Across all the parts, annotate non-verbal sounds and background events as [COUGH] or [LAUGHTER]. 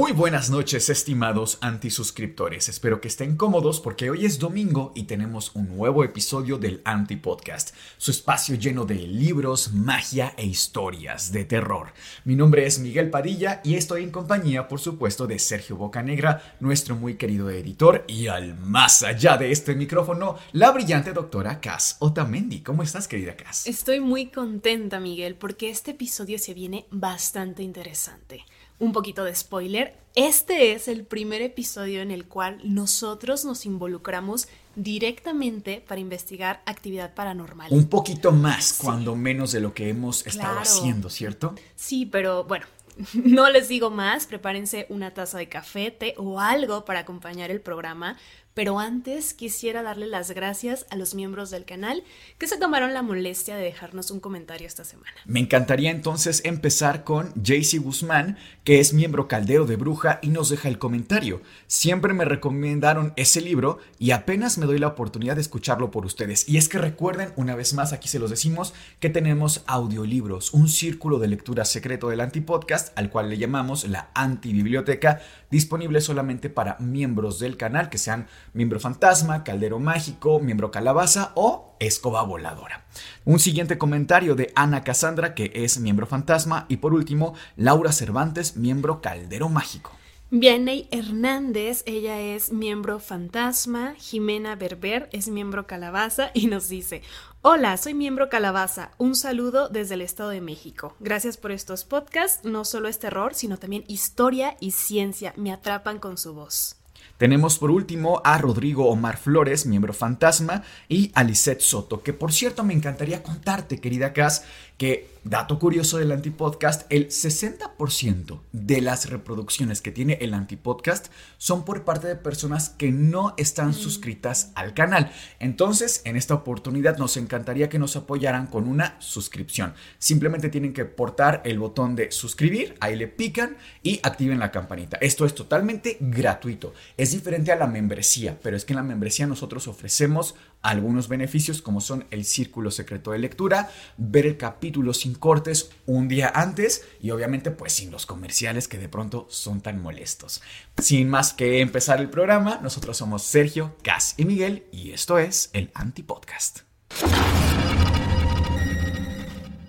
Muy buenas noches, estimados antisuscriptores. Espero que estén cómodos porque hoy es domingo y tenemos un nuevo episodio del Anti Podcast, su espacio lleno de libros, magia e historias de terror. Mi nombre es Miguel Padilla y estoy en compañía, por supuesto, de Sergio Bocanegra, nuestro muy querido editor, y al más allá de este micrófono, la brillante doctora Cass Otamendi. ¿Cómo estás, querida Cass? Estoy muy contenta, Miguel, porque este episodio se viene bastante interesante un poquito de spoiler, este es el primer episodio en el cual nosotros nos involucramos directamente para investigar actividad paranormal. Un poquito más, cuando menos de lo que hemos estado haciendo, ¿cierto? Sí, pero bueno, [LAUGHS] no les digo más, prepárense una taza de café, té o algo para acompañar el programa, pero antes quisiera darle las gracias a los miembros del canal que se tomaron la molestia de dejarnos un comentario esta semana. Me encantaría entonces empezar con JC Guzmán, que es miembro caldero de Bruja y nos deja el comentario. Siempre me recomendaron ese libro y apenas me doy la oportunidad de escucharlo por ustedes. Y es que recuerden, una vez más, aquí se los decimos, que tenemos audiolibros, un círculo de lectura secreto del antipodcast, al cual le llamamos la antibiblioteca, disponible solamente para miembros del canal que sean miembro fantasma, caldero mágico, miembro calabaza o escoba voladora. Un siguiente comentario de Ana Cassandra, que es miembro fantasma, y por último, Laura Cervantes, miembro caldero mágico. Vianney Hernández, ella es miembro fantasma, Jimena Berber es miembro calabaza y nos dice, hola, soy miembro calabaza, un saludo desde el Estado de México. Gracias por estos podcasts, no solo es terror, sino también historia y ciencia, me atrapan con su voz. Tenemos por último a Rodrigo Omar Flores, miembro fantasma, y a Lisette Soto, que por cierto me encantaría contarte, querida Cass, que Dato curioso del antipodcast, el 60% de las reproducciones que tiene el antipodcast son por parte de personas que no están mm. suscritas al canal. Entonces, en esta oportunidad nos encantaría que nos apoyaran con una suscripción. Simplemente tienen que portar el botón de suscribir, ahí le pican y activen la campanita. Esto es totalmente gratuito. Es diferente a la membresía, pero es que en la membresía nosotros ofrecemos algunos beneficios como son el círculo secreto de lectura, ver el capítulo sin cortes un día antes y obviamente pues sin los comerciales que de pronto son tan molestos. Sin más que empezar el programa, nosotros somos Sergio, Cas y Miguel y esto es el Antipodcast.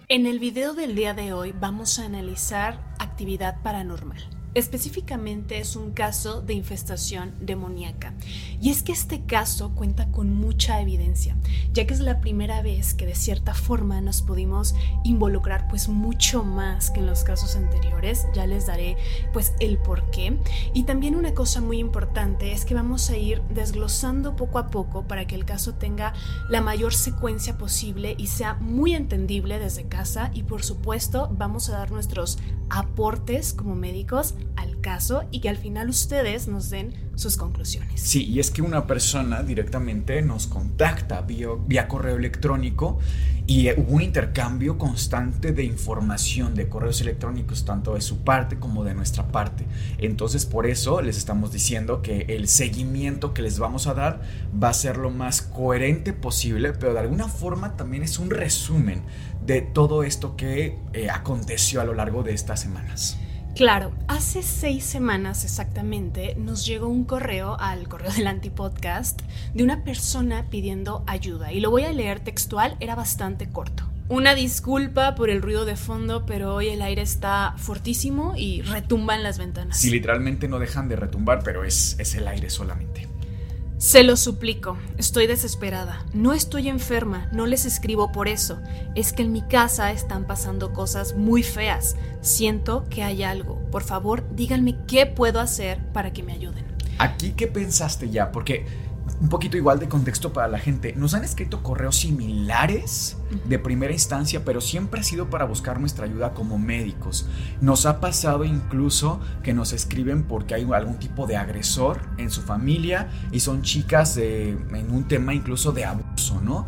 En el video del día de hoy vamos a analizar actividad paranormal. Específicamente es un caso de infestación demoníaca. Y es que este caso cuenta con mucha evidencia, ya que es la primera vez que de cierta forma nos pudimos involucrar pues mucho más que en los casos anteriores. Ya les daré pues el por qué. Y también una cosa muy importante es que vamos a ir desglosando poco a poco para que el caso tenga la mayor secuencia posible y sea muy entendible desde casa y por supuesto vamos a dar nuestros aportes como médicos al caso y que al final ustedes nos den sus conclusiones. Sí, y es que una persona directamente nos contacta vía, correo electrónico y hubo un intercambio constante de información de correos electrónicos, tanto de su parte como de nuestra parte. Entonces, por eso les estamos diciendo que el seguimiento que les vamos a dar va a ser lo más coherente posible, pero de alguna forma también es un resumen de todo esto que eh, aconteció a lo largo de estas semanas. Claro, hace seis semanas exactamente nos llegó un correo al correo del antipodcast de una persona pidiendo ayuda y lo voy a leer textual, era bastante corto. Una disculpa por el ruido de fondo, pero hoy el aire está fortísimo y retumba en las ventanas. Sí, literalmente no dejan de retumbar, pero es, es el aire solamente. Se lo suplico, estoy desesperada. No estoy enferma, no les escribo por eso. Es que en mi casa están pasando cosas muy feas. Siento que hay algo. Por favor, díganme qué puedo hacer para que me ayuden. Aquí, ¿qué pensaste ya? Porque un poquito igual de contexto para la gente. Nos han escrito correos similares de primera instancia, pero siempre ha sido para buscar nuestra ayuda como médicos. Nos ha pasado incluso que nos escriben porque hay algún tipo de agresor en su familia y son chicas en un tema incluso de abuso, ¿no?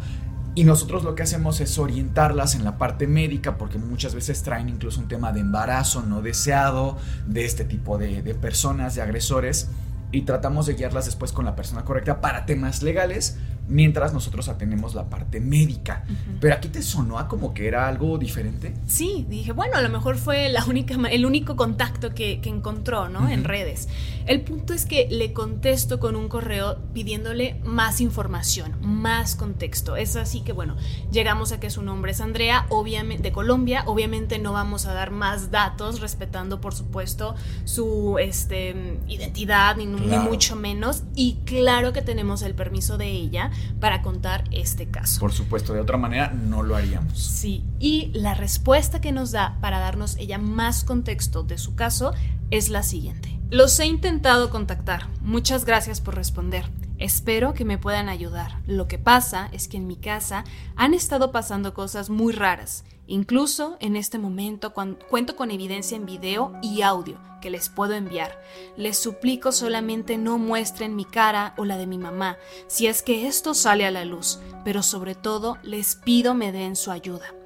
Y nosotros lo que hacemos es orientarlas en la parte médica porque muchas veces traen incluso un tema de embarazo no deseado de este tipo de, de personas, de agresores y tratamos de guiarlas después con la persona correcta para temas legales, mientras nosotros atendemos la parte médica. Pero aquí te sonó a como que era algo diferente. Sí, dije, bueno, a lo mejor fue la única, el único contacto que, encontró, ¿no? En redes. El punto es que le contesto con un correo pidiéndole más información, más contexto. Es así que, bueno, llegamos a que su nombre es Andrea, obviamente, de Colombia. Obviamente no vamos a dar más datos, respetando, por supuesto, su este, identidad, ni, ni mucho menos. Y claro que tenemos el permiso de ella para contar este caso. Por supuesto, de otra manera no lo haríamos. Sí, y la respuesta que nos da para darnos ella más contexto de su caso es la siguiente. Los he intentado contactar. Muchas gracias por responder. Espero que me puedan ayudar. Lo que pasa es que en mi casa han estado pasando cosas muy raras. Incluso en este momento cuento con evidencia en video y audio que les puedo enviar. Les suplico solamente no muestren mi cara o la de mi mamá, si es que esto sale a la luz, pero sobre todo les pido me den su ayuda.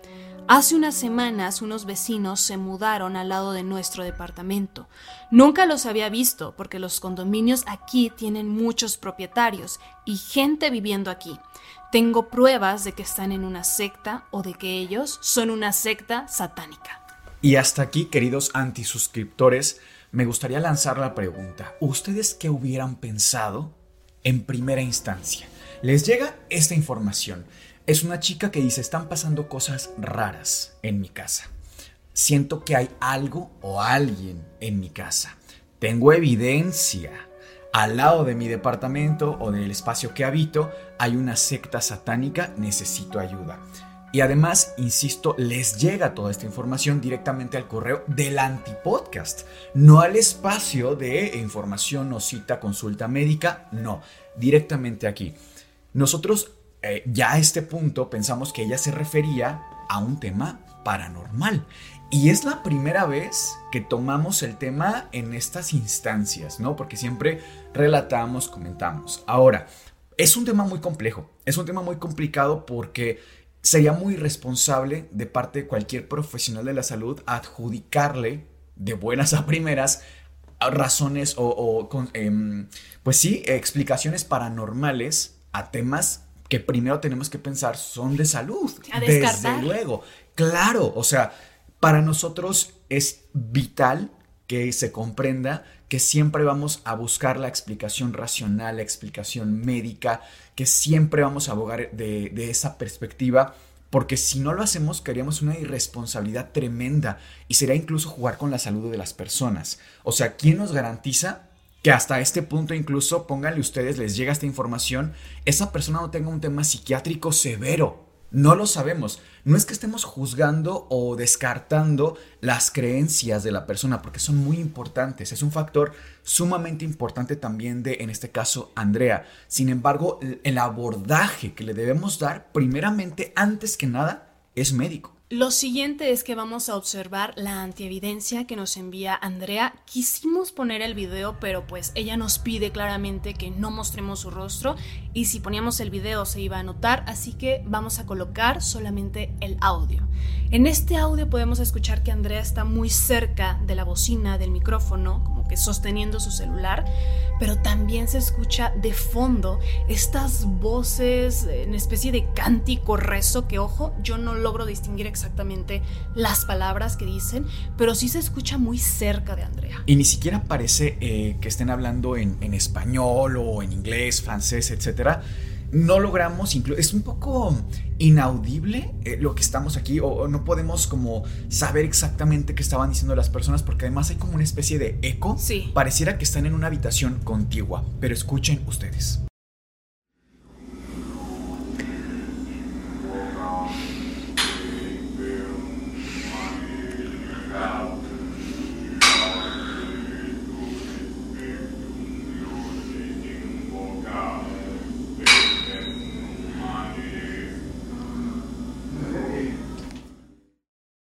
Hace unas semanas unos vecinos se mudaron al lado de nuestro departamento. Nunca los había visto porque los condominios aquí tienen muchos propietarios y gente viviendo aquí. Tengo pruebas de que están en una secta o de que ellos son una secta satánica. Y hasta aquí, queridos antisuscriptores, me gustaría lanzar la pregunta. ¿Ustedes qué hubieran pensado en primera instancia? Les llega esta información. Es una chica que dice, están pasando cosas raras en mi casa. Siento que hay algo o alguien en mi casa. Tengo evidencia. Al lado de mi departamento o del espacio que habito hay una secta satánica, necesito ayuda. Y además, insisto, les llega toda esta información directamente al correo del antipodcast, no al espacio de información o cita, consulta médica, no, directamente aquí. Nosotros eh, ya a este punto pensamos que ella se refería a un tema paranormal. Y es la primera vez que tomamos el tema en estas instancias, ¿no? Porque siempre relatamos, comentamos. Ahora, es un tema muy complejo, es un tema muy complicado porque sería muy irresponsable de parte de cualquier profesional de la salud adjudicarle de buenas a primeras razones o, em, pues sí, explicaciones paranormales a temas que primero tenemos que pensar son de salud. desde luego. Claro, o sea, para nosotros es vital que se comprenda que siempre vamos a buscar la explicación racional, la explicación médica, que siempre vamos a abogar de, de esa perspectiva, porque si no lo hacemos, queríamos una irresponsabilidad tremenda y sería incluso jugar con la salud de las personas. O sea, ¿quién nos garantiza que hasta este punto incluso, pónganle ustedes, les llega esta información, esa persona no tenga un tema psiquiátrico severo? No lo sabemos. No es que estemos juzgando o descartando las creencias de la persona, porque son muy importantes. Es un factor sumamente importante también de, en este caso, Andrea. Sin embargo, el abordaje que le debemos dar, primeramente, antes que nada, es médico. Lo siguiente es que vamos a observar la antievidencia que nos envía Andrea. Quisimos poner el video, pero pues ella nos pide claramente que no mostremos su rostro y si poníamos el video se iba a notar, así que vamos a colocar solamente el audio. En este audio podemos escuchar que Andrea está muy cerca de la bocina del micrófono, como que sosteniendo su celular, pero también se escucha de fondo estas voces en especie de cántico rezo que ojo, yo no logro distinguir exactamente las palabras que dicen, pero sí se escucha muy cerca de Andrea. Y ni siquiera parece eh, que estén hablando en, español o en inglés, francés, etcétera no logramos, es un poco inaudible eh, lo que estamos aquí o, no podemos como saber exactamente qué estaban diciendo las personas porque además hay como una especie de eco. Sí. Pareciera que están en una habitación contigua, pero escuchen ustedes.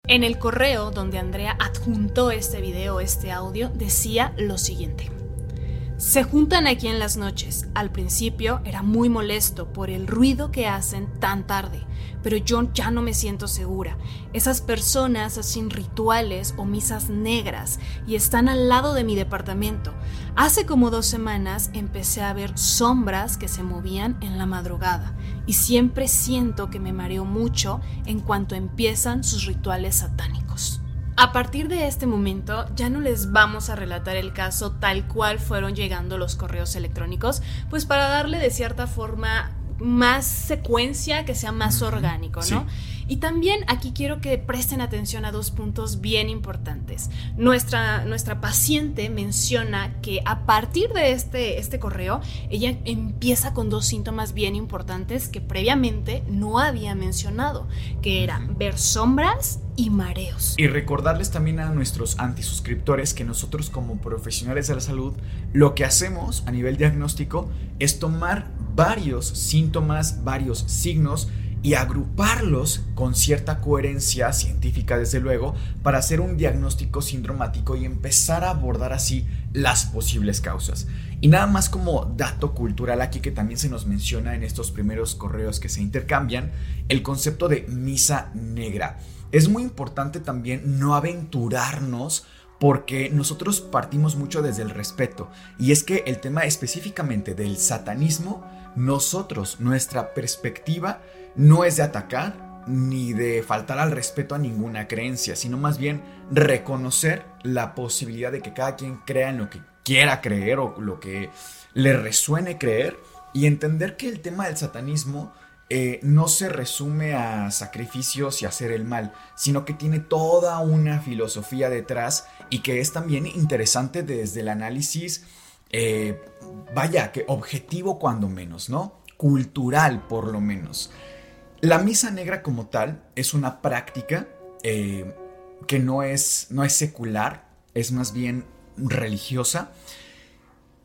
En el correo donde Andrea adjuntó este video, este audio, decía lo siguiente. Se juntan aquí en las noches. Al principio era muy molesto por el ruido que hacen tan tarde, pero yo ya no me siento segura. Esas personas hacen rituales o misas negras y están al lado de mi departamento. Hace como dos semanas empecé a ver sombras que se movían en la madrugada y siempre siento que me mareo mucho en cuanto empiezan sus rituales satánicos. A partir de este momento ya no les vamos a relatar el caso tal cual fueron llegando los correos electrónicos, pues para darle de cierta forma más secuencia, que sea más orgánico, ¿no? Y también aquí quiero que presten atención a dos puntos bien importantes. Nuestra, nuestra paciente menciona que a partir de este, este correo, ella empieza con dos síntomas bien importantes que previamente no había mencionado, que eran ver sombras y mareos. Y recordarles también a nuestros antisuscriptores que nosotros como profesionales de la salud, lo que hacemos a nivel diagnóstico es tomar varios síntomas, varios signos, y agruparlos con cierta coherencia científica, desde luego, para hacer un diagnóstico sindromático y empezar a abordar así las posibles causas. Y nada más como dato cultural aquí que también se nos menciona en estos primeros correos que se intercambian, el concepto de misa negra. Es muy importante también no aventurarnos porque nosotros partimos mucho desde el respeto. Y es que el tema específicamente del satanismo, nosotros, nuestra perspectiva, no es de atacar ni de faltar al respeto a ninguna creencia, sino más bien reconocer la posibilidad de que cada quien crea en lo que quiera creer o lo que le resuene creer y entender que el tema del satanismo eh, no se resume a sacrificios y hacer el mal, sino que tiene toda una filosofía detrás y que es también interesante desde el análisis, eh, vaya, que objetivo cuando menos, ¿no? Cultural por lo menos. La misa negra como tal es una práctica eh, que no es, no es secular, es más bien religiosa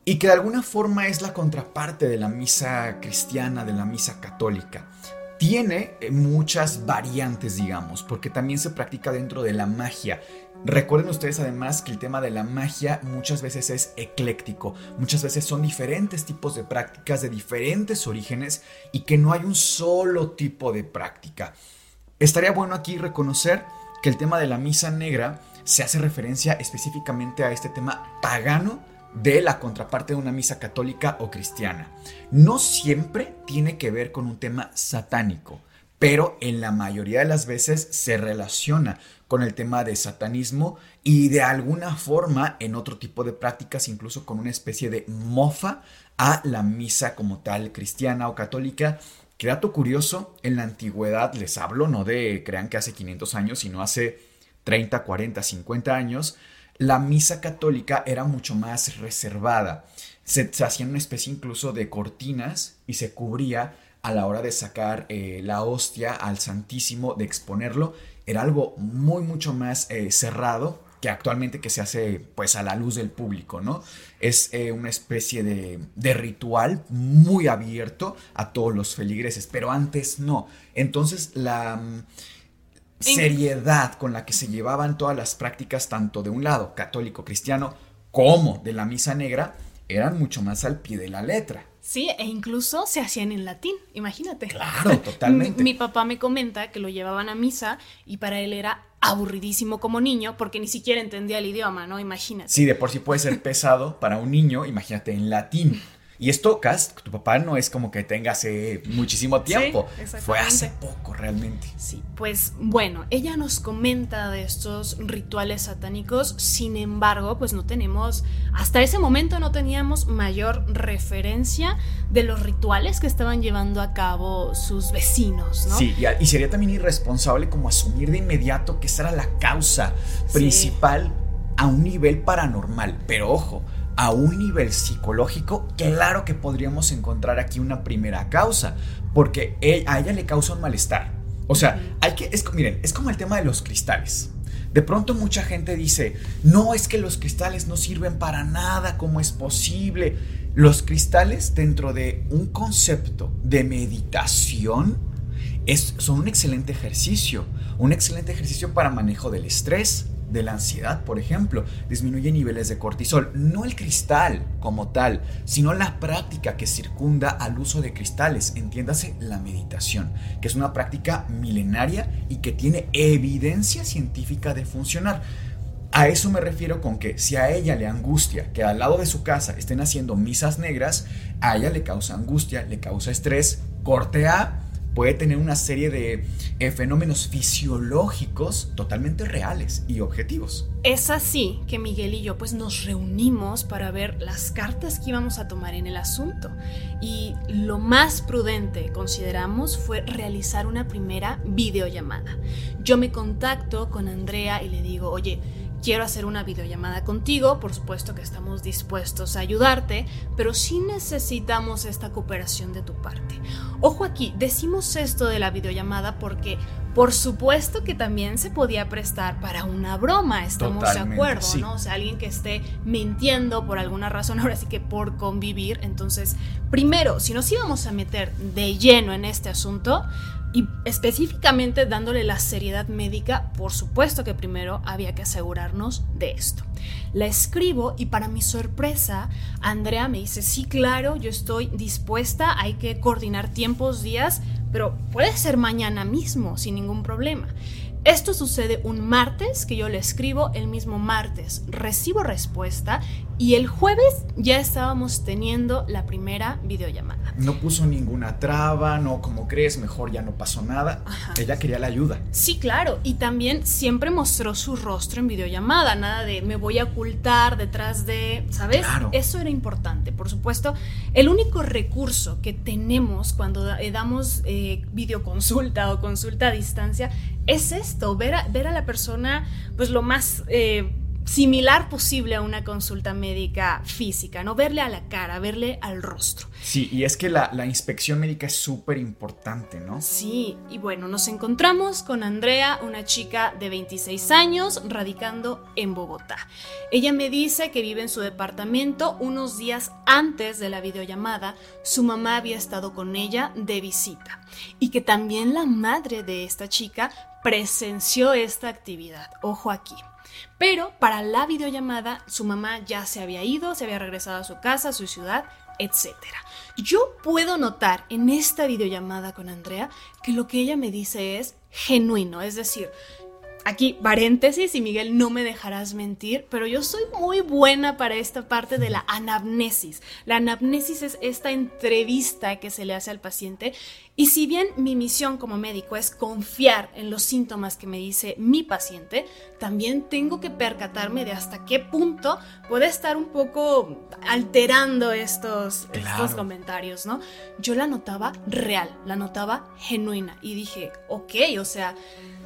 y que de alguna forma es la contraparte de la misa cristiana, de la misa católica. Tiene eh, muchas variantes, digamos, porque también se practica dentro de la magia. Recuerden ustedes además que el tema de la magia muchas veces es ecléctico, muchas veces son diferentes tipos de prácticas de diferentes orígenes y que no hay un solo tipo de práctica. Estaría bueno aquí reconocer que el tema de la misa negra se hace referencia específicamente a este tema pagano de la contraparte de una misa católica o cristiana. No siempre tiene que ver con un tema satánico, pero en la mayoría de las veces se relaciona con el tema de satanismo y de alguna forma en otro tipo de prácticas, incluso con una especie de mofa a la misa como tal cristiana o católica. Que dato curioso, en la antigüedad les hablo, no de crean que hace 500 años, sino hace 30, 40, 50 años, la misa católica era mucho más reservada. Se, hacía una especie incluso de cortinas y se cubría a la hora de sacar eh, la hostia al Santísimo, de exponerlo. Era algo muy, mucho más eh, cerrado que actualmente que se hace pues a la luz del público, ¿no? Es eh, una especie de, de, ritual muy abierto a todos los feligreses, pero antes no. Entonces la seriedad con la que se llevaban todas las prácticas, tanto de un lado católico cristiano como de la misa negra, eran mucho más al pie de la letra. Sí, e incluso se hacían en latín, imagínate. Claro, [LAUGHS] totalmente. mi, papá me comenta que lo llevaban a misa y para él era aburridísimo como niño porque ni siquiera entendía el idioma, ¿no? Imagínate. Sí, de por sí puede ser pesado para un niño, imagínate en latín. Y esto, Cas, tu papá no es como que tenga hace muchísimo tiempo. Fue hace poco realmente. Sí, pues bueno, ella nos comenta de estos rituales satánicos, sin embargo, pues no tenemos, hasta ese momento no teníamos mayor referencia de los rituales que estaban llevando a cabo sus vecinos, ¿no? Sí, y, sería también irresponsable como asumir de inmediato que esa era la causa principal a un nivel paranormal. Pero ojo, a un nivel psicológico, claro que podríamos encontrar aquí una primera causa, porque a ella le causa un malestar. O sea, hay que, es, miren, es como el tema de los cristales. De pronto mucha gente dice, no es que los cristales no sirven para nada, ¿cómo es posible? Los cristales dentro de un concepto de meditación es, son un excelente ejercicio, un excelente ejercicio para manejo del estrés, de la ansiedad, por ejemplo, disminuye niveles de cortisol. No el cristal como tal, sino la práctica que circunda al uso de cristales, entiéndase la meditación, que es una práctica milenaria y que tiene evidencia científica de funcionar. A eso me refiero con que si a ella le angustia que al lado de su casa estén haciendo misas negras, a ella le causa angustia, le causa estrés, corte A, puede tener una serie de eh, fenómenos fisiológicos totalmente reales y objetivos. Es así que Miguel y yo pues nos reunimos para ver las cartas que íbamos a tomar en el asunto y lo más prudente consideramos fue realizar una primera videollamada. Yo me contacto con Andrea y le digo, oye, quiero hacer una videollamada contigo, por supuesto que estamos dispuestos a ayudarte, pero sí necesitamos esta cooperación de tu parte. Ojo aquí, decimos esto de la videollamada porque por supuesto que también se podía prestar para una broma, estamos de acuerdo, ¿no? O sea, alguien que esté mintiendo por alguna razón, ahora sí que por convivir. Entonces, primero, si nos íbamos a meter de lleno en este asunto, y específicamente dándole la seriedad médica, por supuesto que primero había que asegurarnos de esto. La escribo y para mi sorpresa, Andrea me dice, sí, claro, yo estoy dispuesta, hay que coordinar tiempos, días, pero puede ser mañana mismo, sin ningún problema. Esto sucede un martes, que yo le escribo el mismo martes, recibo respuesta y el jueves ya estábamos teniendo la primera videollamada. No puso ninguna traba, no, como crees, mejor ya no pasó nada. Ella quería la ayuda. Sí, claro. Y también siempre mostró su rostro en videollamada. Nada de me voy a ocultar detrás de, ¿sabes? Claro. Eso era importante. Por supuesto, el único recurso que tenemos cuando damos eh, videoconsulta o consulta a distancia es esto, ver a, ver a la persona pues lo más... Eh, similar posible a una consulta médica física, ¿no? Verle a la cara, verle al rostro. Sí, y es que la, inspección médica es súper importante, ¿no? Sí, y bueno, nos encontramos con Andrea, una chica de 26 años, radicando en Bogotá. Ella me dice que vive en su departamento unos días antes de la videollamada, su mamá había estado con ella de visita y que también la madre de esta chica presenció esta actividad. Ojo aquí. Pero para la videollamada su mamá ya se había ido, se había regresado a su casa, a su ciudad, etc. Yo puedo notar en esta videollamada con Andrea que lo que ella me dice es genuino, es decir, Aquí, paréntesis, y Miguel, no me dejarás mentir, pero yo soy muy buena para esta parte de la anamnesis. La anamnesis es esta entrevista que se le hace al paciente y si bien mi misión como médico es confiar en los síntomas que me dice mi paciente, también tengo que percatarme de hasta qué punto puede estar un poco alterando estos, estos comentarios, ¿no? Yo la notaba real, la notaba genuina y dije, ok, o sea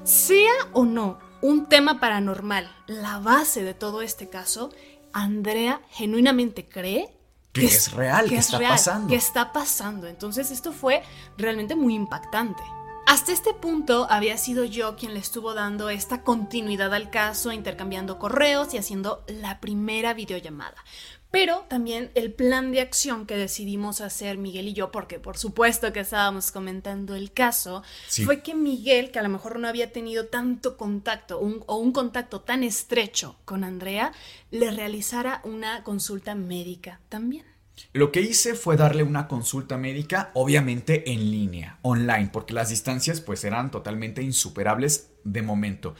sea o no un tema paranormal la base de todo este caso, Andrea genuinamente cree que, es real, que, está pasando. Que está pasando. Entonces esto fue realmente muy impactante. Hasta este punto había sido yo quien le estuvo dando esta continuidad al caso, intercambiando correos y haciendo la primera videollamada. Pero también el plan de acción que decidimos hacer Miguel y yo, porque por supuesto que estábamos comentando el caso, fue que Miguel, que a lo mejor no había tenido tanto contacto o un contacto tan estrecho con Andrea, le realizara una consulta médica también. Lo que hice fue darle una consulta médica, obviamente en línea, online, porque las distancias pues eran totalmente insuperables de momento.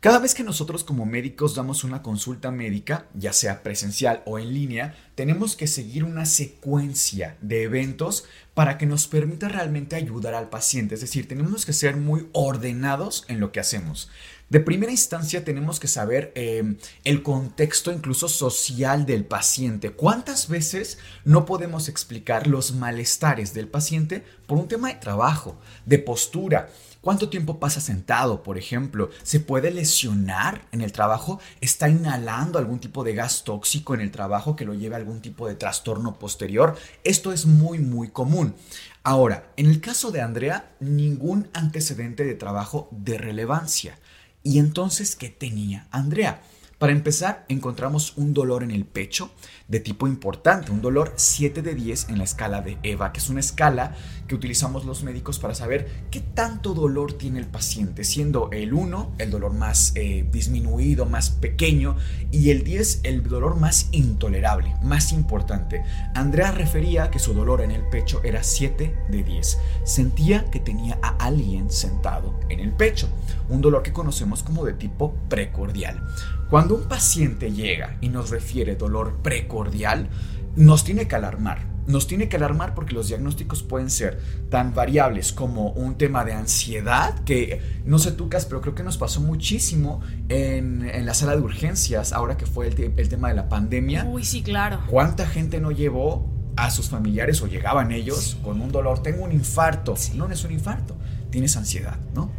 Cada vez que nosotros como médicos damos una consulta médica, ya sea presencial o en línea, tenemos que seguir una secuencia de eventos para que nos permita realmente ayudar al paciente. Es decir, tenemos que ser muy ordenados en lo que hacemos. De primera instancia tenemos que saber eh, el contexto incluso social del paciente. ¿Cuántas veces no podemos explicar los malestares del paciente por un tema de trabajo, de postura? ¿Cuánto tiempo pasa sentado, por ejemplo? ¿Se puede lesionar en el trabajo? ¿Está inhalando algún tipo de gas tóxico en el trabajo que lo lleve a algún tipo de trastorno posterior? Esto es muy, muy común. Ahora, en el caso de Andrea, ningún antecedente de trabajo de relevancia. ¿Y entonces qué tenía Andrea? Para empezar, encontramos un dolor en el pecho de tipo importante, un dolor 7 de 10 en la escala de EVA, que es una escala que utilizamos los médicos para saber qué tanto dolor tiene el paciente, siendo el 1 el dolor más eh, disminuido, más pequeño, y el 10 el dolor más intolerable, más importante. Andrea refería que su dolor en el pecho era 7 de 10. Sentía que tenía a alguien sentado en el pecho, un dolor que conocemos como de tipo precordial. Cuando un paciente llega y nos refiere dolor precordial, nos tiene que alarmar. Nos tiene que alarmar porque los diagnósticos pueden ser tan variables como un tema de ansiedad, que no sé tú, pero creo que nos pasó muchísimo en, la sala de urgencias ahora que fue el, el tema de la pandemia. Uy, sí, claro. ¿Cuánta gente no llevó a sus familiares o llegaban ellos con un dolor? Tengo un infarto. No, no es un infarto, tienes ansiedad, ¿no?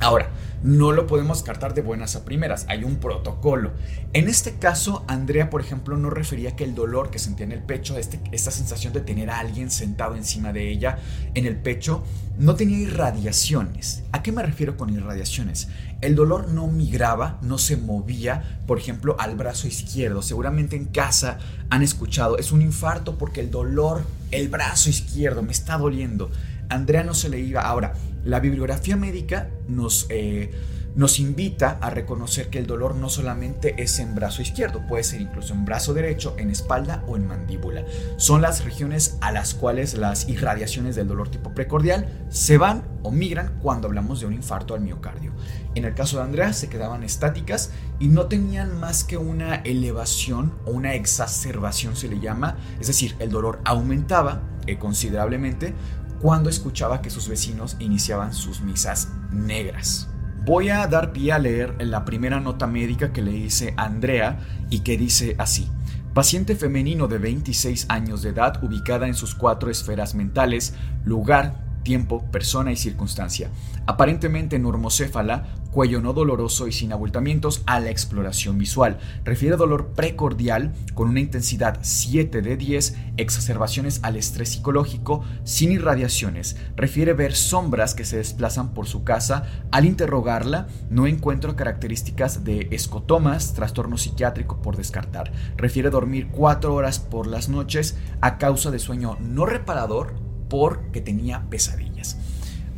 Ahora, no lo podemos cartar de buenas a primeras, hay un protocolo. En este caso, Andrea, por ejemplo, no refería que el dolor que sentía en el pecho, este, esta sensación de tener a alguien sentado encima de ella en el pecho, no tenía irradiaciones. ¿A qué me refiero con irradiaciones? El dolor no migraba, no se movía, por ejemplo, al brazo izquierdo. Seguramente en casa han escuchado, es un infarto porque el dolor, el brazo izquierdo me está doliendo. Andrea no se le iba. Ahora, la bibliografía médica nos, eh, nos invita a reconocer que el dolor no solamente es en brazo izquierdo, puede ser incluso en brazo derecho, en espalda o en mandíbula. Son las regiones a las cuales las irradiaciones del dolor tipo precordial se van o migran cuando hablamos de un infarto al miocardio. En el caso de Andrea se quedaban estáticas y no tenían más que una elevación o una exacerbación se le llama, es decir, el dolor aumentaba eh, considerablemente cuando escuchaba que sus vecinos iniciaban sus misas negras. Voy a dar pie a leer la primera nota médica que le hice a Andrea y que dice así. Paciente femenino de 26 años de edad ubicada en sus cuatro esferas mentales, lugar, tiempo, persona y circunstancia. Aparentemente normocéfala, cuello no doloroso y sin abultamientos a la exploración visual. Refiere dolor precordial con una intensidad 7 de 10, exacerbaciones al estrés psicológico sin irradiaciones. Refiere ver sombras que se desplazan por su casa. Al interrogarla, no encuentro características de escotomas, trastorno psiquiátrico por descartar. Refiere dormir 4 horas por las noches a causa de sueño no reparador porque tenía pesadillas.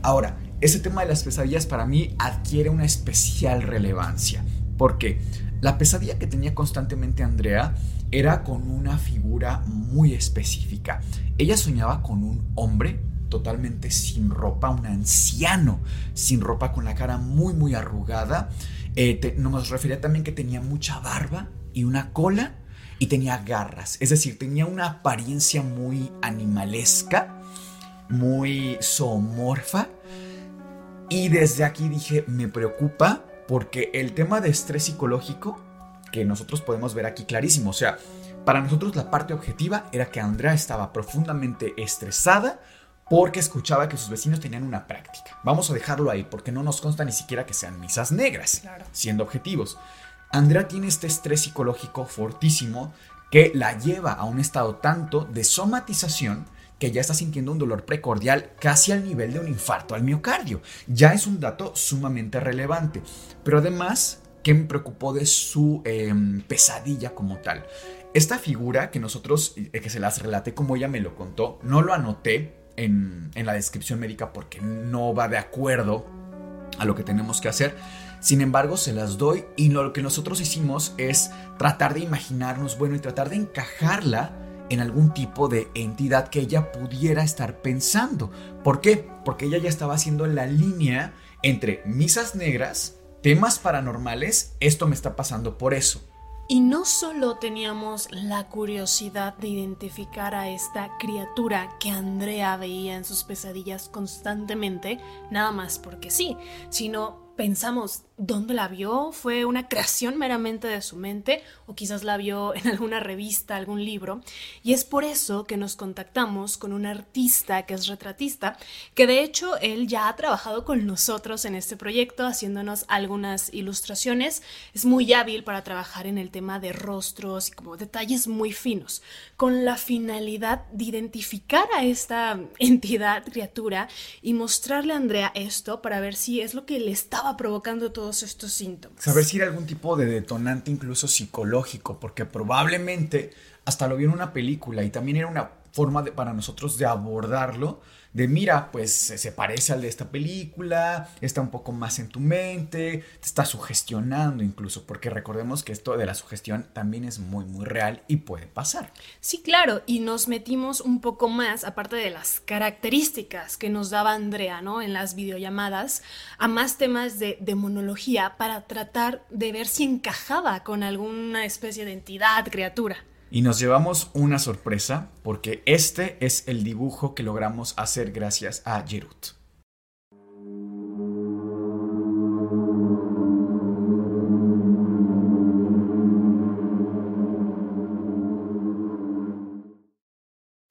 Ahora, ese tema de las pesadillas para mí adquiere una especial relevancia. Porque la pesadilla que tenía constantemente Andrea era con una figura muy específica. Ella soñaba con un hombre totalmente sin ropa, un anciano sin ropa, con la cara muy, muy arrugada. Eh, nos refería también que tenía mucha barba y una cola y tenía garras. Es decir, tenía una apariencia muy animalesca, muy zoomorfa y desde aquí dije, me preocupa porque el tema de estrés psicológico, que nosotros podemos ver aquí clarísimo, o sea, para nosotros la parte objetiva era que Andrea estaba profundamente estresada porque escuchaba que sus vecinos tenían una práctica. Vamos a dejarlo ahí porque no nos consta ni siquiera que sean misas negras, siendo objetivos. Andrea tiene este estrés psicológico fortísimo que la lleva a un estado tanto de somatización que ya está sintiendo un dolor precordial casi al nivel de un infarto al miocardio. Ya es un dato sumamente relevante. Pero además, ¿qué me preocupó de su em, pesadilla como tal? Esta figura que nosotros, eh, que se las relate como ella me lo contó, no lo anoté en, en la descripción médica porque no va de acuerdo a lo que tenemos que hacer. Sin embargo, se las doy y lo que nosotros hicimos es tratar de imaginarnos, bueno, y tratar de encajarla en algún tipo de entidad que ella pudiera estar pensando. ¿Por qué? Porque ella ya estaba haciendo la línea entre misas negras, temas paranormales, esto me está pasando por eso. Y no solo teníamos la curiosidad de identificar a esta criatura que Andrea veía en sus pesadillas constantemente, nada más porque sí, sino pensamos, ¿dónde la vio? ¿Fue una creación meramente de su mente? ¿O quizás la vio en alguna revista, algún libro? Y es por eso que nos contactamos con un artista que es retratista, que de hecho él ya ha trabajado con nosotros en este proyecto, haciéndonos algunas ilustraciones. Es muy hábil para trabajar en el tema de rostros y como detalles muy finos, con la finalidad de identificar a esta entidad, criatura, y mostrarle a Andrea esto para ver si es lo que le estaba provocando todos estos síntomas. Saber si era algún tipo de detonante incluso psicológico, porque probablemente hasta lo vio en una película y también era una forma de, para nosotros de abordarlo de mira, pues se parece al de esta película, está un poco más en tu mente, te está sugestionando incluso, porque recordemos que esto de la sugestión también es muy, muy real y puede pasar. Sí, claro, y nos metimos un poco más, aparte de las características que nos daba Andrea, ¿no? En las videollamadas, a más temas de demonología para tratar de ver si encajaba con alguna especie de entidad, criatura. Y nos llevamos una sorpresa porque este es el dibujo que logramos hacer gracias a Jerut.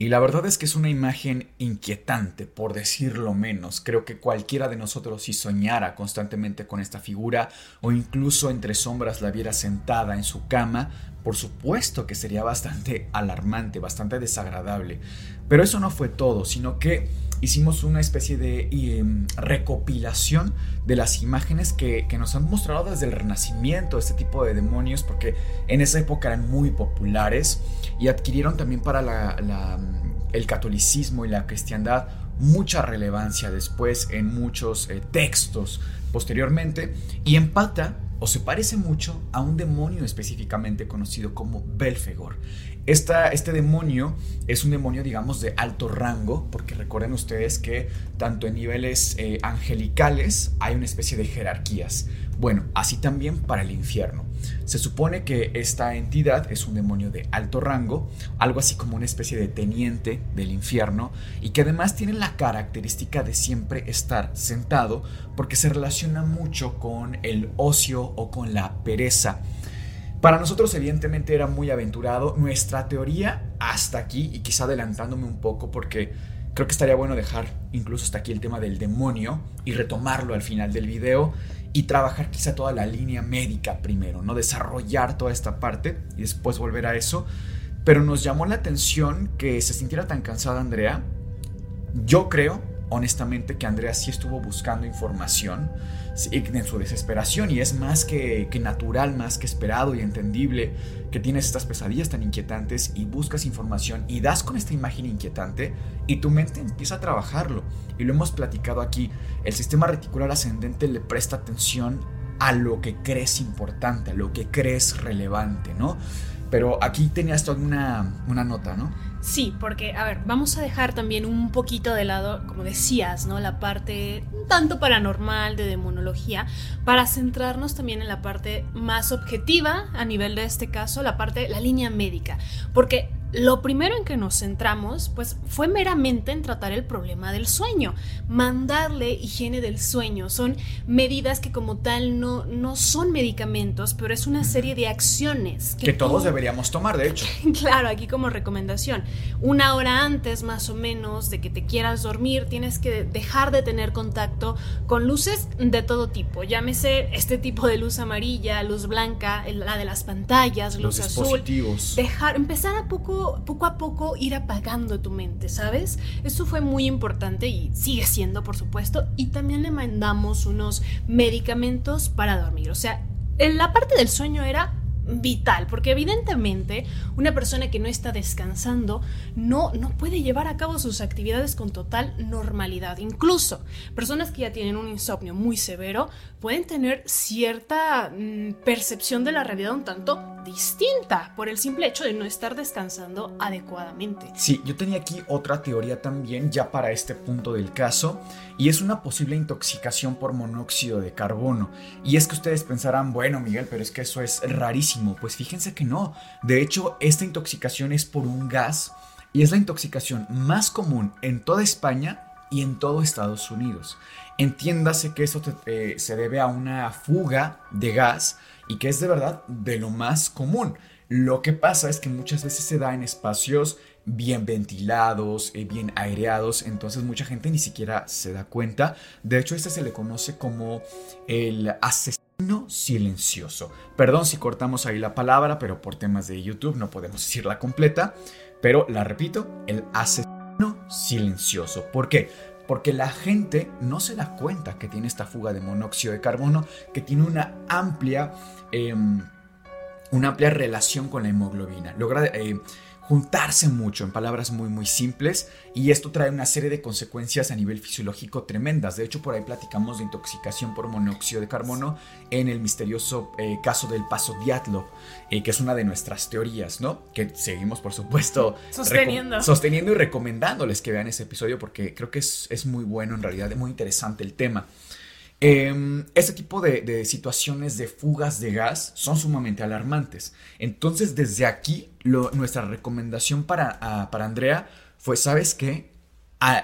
Y la verdad es que es una imagen inquietante, por decirlo menos. Creo que cualquiera de nosotros si soñara constantemente con esta figura o incluso entre sombras la viera sentada en su cama, por supuesto que sería bastante [LAUGHS] alarmante, bastante desagradable. Pero eso no fue todo, sino que hicimos una especie de em, recopilación de las imágenes que, nos han mostrado desde el Renacimiento, este tipo de demonios, porque en esa época eran muy populares y adquirieron también para el catolicismo y la cristiandad mucha relevancia después en muchos eh, textos posteriormente y empata o se parece mucho a un demonio específicamente conocido como Belfegor. Este demonio es un demonio, digamos, de alto rango, porque recuerden ustedes que tanto en niveles eh, angelicales hay una especie de jerarquías. Bueno, así también para el infierno. Se supone que esta entidad es un demonio de alto rango, algo así como una especie de teniente del infierno, y que además tiene la característica de siempre estar sentado, porque se relaciona mucho con el ocio o con la pereza. Para nosotros evidentemente era muy aventurado. Nuestra teoría hasta aquí, y quizá adelantándome un poco porque creo que estaría bueno dejar incluso hasta aquí el tema del demonio y retomarlo al final del video y trabajar quizá toda la línea médica primero, ¿no? Desarrollar toda esta parte y después volver a eso. Pero nos llamó la atención que se sintiera tan cansada Andrea. Yo creo, honestamente, que Andrea sí estuvo buscando información en su desesperación y es más que, natural, más que esperado y entendible que tienes estas pesadillas tan inquietantes y buscas información y das con esta imagen inquietante y tu mente empieza a trabajarlo. Y lo hemos platicado aquí, el sistema reticular ascendente le presta atención a lo que crees importante, a lo que crees relevante, ¿no? Pero aquí tenías toda una, una nota, ¿no? Sí, porque, a ver, vamos a dejar también un poquito de lado, como decías, ¿no? La parte tanto paranormal, de demonología, para centrarnos también en la parte más objetiva, a nivel de este caso, la parte, la línea médica. Porque lo primero en que nos centramos, pues, fue meramente en tratar el problema del sueño, mandarle higiene del sueño. Son medidas que como tal no, no son medicamentos, pero es una serie de acciones que, todos deberíamos tomar, de hecho. [LAUGHS] claro, aquí como recomendación. Una hora antes, más o menos, de que te quieras dormir, tienes que dejar de tener contacto con luces de todo tipo. Llámese este tipo de luz amarilla, luz blanca, la de las pantallas, luz Los azul. Dispositivos. Dejar, empezar a poco poco, a poco ir apagando tu mente, ¿sabes? Eso fue muy importante y sigue siendo, por supuesto. Y también le mandamos unos medicamentos para dormir. O sea, la parte del sueño era vital, porque evidentemente una persona que no está descansando no, no puede llevar a cabo sus actividades con total normalidad. Incluso personas que ya tienen un insomnio muy severo pueden tener cierta mm, percepción de la realidad un tanto distinta por el simple hecho de no estar descansando adecuadamente. Sí, yo tenía aquí otra teoría también ya para este punto del caso y es una posible intoxicación por monóxido de carbono. Y es que ustedes pensarán, bueno Miguel, pero es que eso es rarísimo. Pues fíjense que no. De hecho, esta intoxicación es por un gas y es la intoxicación más común en toda España y en todo Estados Unidos. Entiéndase que esto eh, se debe a una fuga de gas y que es de verdad de lo más común. Lo que pasa es que muchas veces se da en espacios bien ventilados, eh, bien aireados, entonces mucha gente ni siquiera se da cuenta. De hecho, este se le conoce como el asesino silencioso. Perdón si cortamos ahí la palabra, pero por temas de YouTube no podemos decirla completa, pero la repito, el asesino silencioso. ¿Por qué? Porque la gente no se da cuenta que tiene esta fuga de monóxido de carbono, que tiene una amplia, em, una amplia relación con la hemoglobina. Logra eh, juntarse mucho, en palabras muy muy simples, y esto trae una serie de consecuencias a nivel fisiológico tremendas. De hecho, por ahí platicamos de intoxicación por monóxido de carbono en el misterioso eh, caso del paso Diatlov, eh, que es una de nuestras teorías, ¿no? Que seguimos, por supuesto, [LAUGHS] sosteniendo. sosteniendo y recomendándoles que vean ese episodio porque creo que es, es muy bueno, en realidad, es muy interesante el tema. Eh, este tipo de, situaciones de fugas de gas son sumamente alarmantes. Entonces, desde aquí, nuestra recomendación para, para, Andrea fue, ¿sabes qué?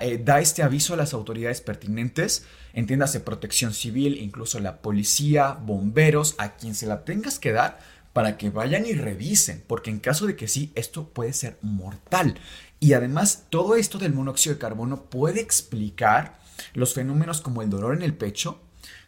Eh, da este aviso a las autoridades pertinentes, entiéndase protección civil, incluso la policía, bomberos, a quien se la tengas que dar para que vayan y revisen, porque en caso de que sí, esto puede ser mortal. Y además, todo esto del monóxido de carbono puede explicar los fenómenos como el dolor en el pecho,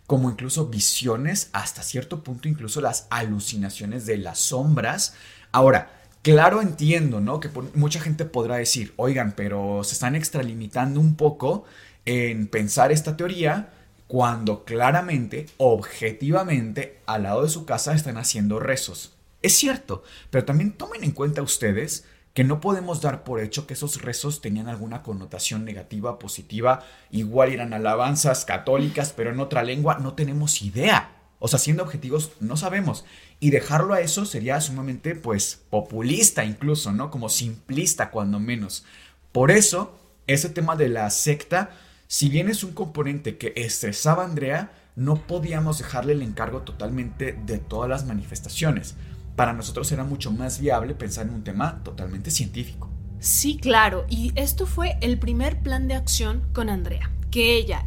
como incluso visiones, hasta cierto punto incluso las alucinaciones de las sombras. Ahora, claro entiendo, ¿no? Que mucha gente podrá decir, oigan, pero se están extralimitando un poco en pensar esta teoría cuando claramente, objetivamente, al lado de su casa están haciendo rezos. Es cierto, pero también tomen en cuenta ustedes que no podemos dar por hecho que esos rezos tenían alguna connotación negativa, positiva, igual eran alabanzas católicas, pero en otra lengua, no tenemos idea. O sea, siendo objetivos, no sabemos. Y dejarlo a eso sería sumamente, pues, populista incluso, ¿no? Como simplista, cuando menos. Por eso, ese tema de la secta, si bien es un componente que estresaba a Andrea, no podíamos dejarle el encargo totalmente de todas las manifestaciones para nosotros era mucho más viable pensar en un tema totalmente científico. Sí, claro, y esto fue el primer plan de acción con Andrea que ella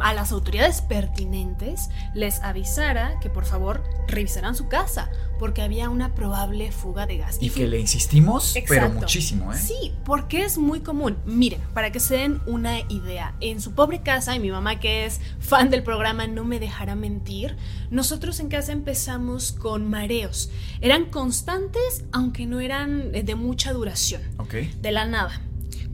a las autoridades pertinentes les avisara que por favor revisaran su casa porque había una probable fuga de gas. Y, que le insistimos, pero muchísimo, ¿eh? Sí, porque es muy común. Miren, para que se den una idea, en su pobre casa, y mi mamá que es fan del programa no me dejará mentir, nosotros en casa empezamos con mareos. Eran constantes, aunque no eran de mucha duración. Ok. De la nada.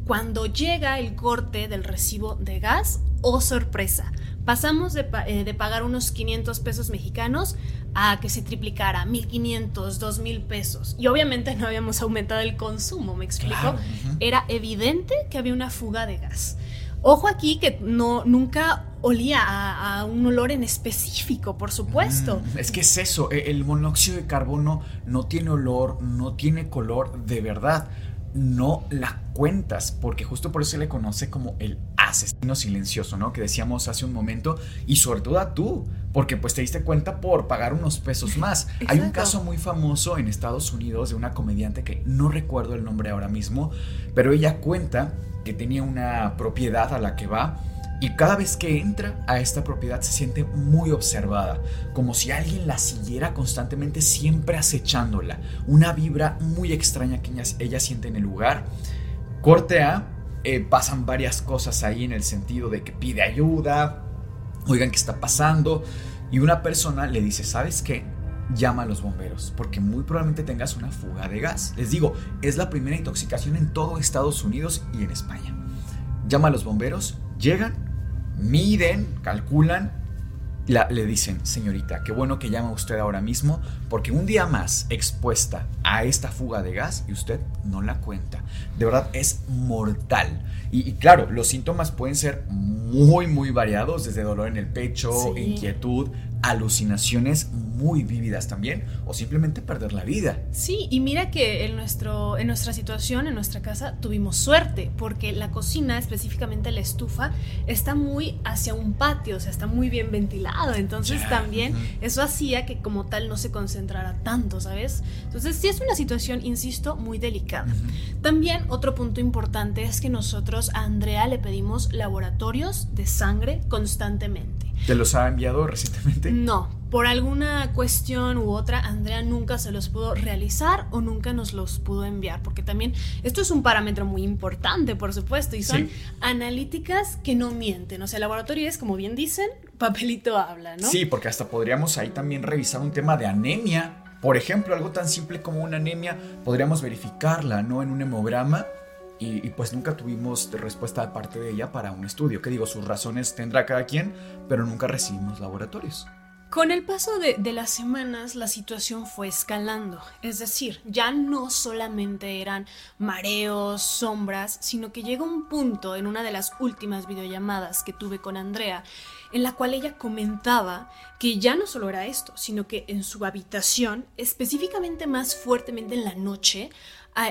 Cuando llega el corte del recibo de gas, oh sorpresa, pasamos de, eh, pagar unos 500 pesos mexicanos a que se triplicara 1500, 2000 pesos. Y obviamente no habíamos aumentado el consumo, ¿me explico? Era evidente que había una fuga de gas. Ojo aquí que no, nunca olía a, un olor en específico, por supuesto. Mm, es que es eso, e, el monóxido de carbono no tiene olor, no tiene color de verdad no la cuentas, porque justo por eso se le conoce como el asesino silencioso, ¿no? Que decíamos hace un momento, y sobre todo a tú, porque pues te diste cuenta por pagar unos pesos más. [LAUGHS] Hay un caso muy famoso en Estados Unidos de una comediante que no recuerdo el nombre ahora mismo, pero ella cuenta que tenía una propiedad a la que va y cada vez que entra a esta propiedad se siente muy observada, como si alguien la siguiera constantemente, siempre acechándola. Una vibra muy extraña que ella, siente en el lugar. Corte A, eh, pasan varias cosas ahí en el sentido de que pide ayuda, oigan qué está pasando, y una persona le dice, ¿sabes qué? Llama a los bomberos, porque muy probablemente tengas una fuga de gas. Les digo, es la primera intoxicación en todo Estados Unidos y en España. Llama a los bomberos, llegan, miden, calculan, le dicen, señorita, qué bueno que llama usted ahora mismo, porque un día más expuesta a esta fuga de gas y usted no la cuenta. De verdad es mortal. Y, claro, los síntomas pueden ser muy, muy variados, desde dolor en el pecho, inquietud, alucinaciones muy vívidas también o simplemente perder la vida. Sí, y mira que en, nuestro, en nuestra situación, en nuestra casa, tuvimos suerte porque la cocina, específicamente la estufa, está muy hacia un patio, o sea, está muy bien ventilado. Entonces también eso hacía que como tal no se concentrara tanto, ¿sabes? Entonces sí es una situación, insisto, muy delicada. También otro punto importante es que nosotros a Andrea le pedimos laboratorios de sangre constantemente. ¿Te los ha enviado recientemente? No, por alguna cuestión u otra, Andrea nunca se los pudo realizar o nunca nos los pudo enviar, porque también esto es un parámetro muy importante, por supuesto, y son analíticas que no mienten. O sea, el laboratorio es, como bien dicen, papelito habla, ¿no? Sí, porque hasta podríamos ahí también revisar un tema de anemia. Por ejemplo, algo tan simple como una anemia, podríamos verificarla, ¿no? En un hemograma y, pues nunca tuvimos respuesta de parte de ella para un estudio. Que digo, sus razones tendrá cada quien, pero nunca recibimos laboratorios. Con el paso de, las semanas la situación fue escalando, es decir, ya no solamente eran mareos, sombras, sino que llegó un punto en una de las últimas videollamadas que tuve con Andrea, en la cual ella comentaba que ya no solo era esto, sino que en su habitación, específicamente más fuertemente en la noche,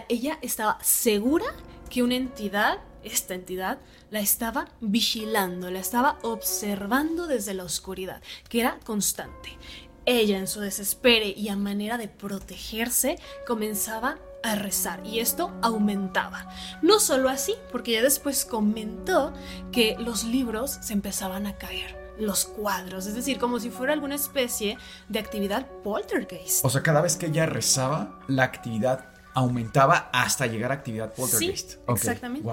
ella estaba segura que una entidad, esta entidad, la estaba vigilando, la estaba observando desde la oscuridad, que era constante. Ella en su desespero y a manera de protegerse comenzaba a rezar y esto aumentaba. No solo así, porque ya después comentó que los libros se empezaban a caer los cuadros, es decir, como si fuera alguna especie de actividad poltergeist. O sea, cada vez que ella rezaba, la actividad aumentaba hasta llegar a actividad poltergeist. Sí, exactamente.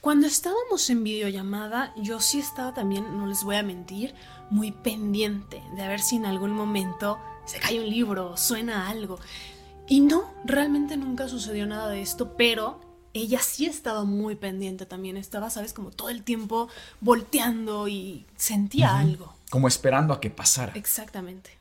Cuando estábamos en videollamada, yo sí estaba también, no les voy a mentir, muy pendiente de ver si en algún momento se cae un libro, suena algo. Y no, realmente nunca sucedió nada de esto, pero ella sí estaba muy pendiente también. Estaba, sabes, como todo el tiempo volteando y sentía algo. Como esperando a que pasara. Exactamente.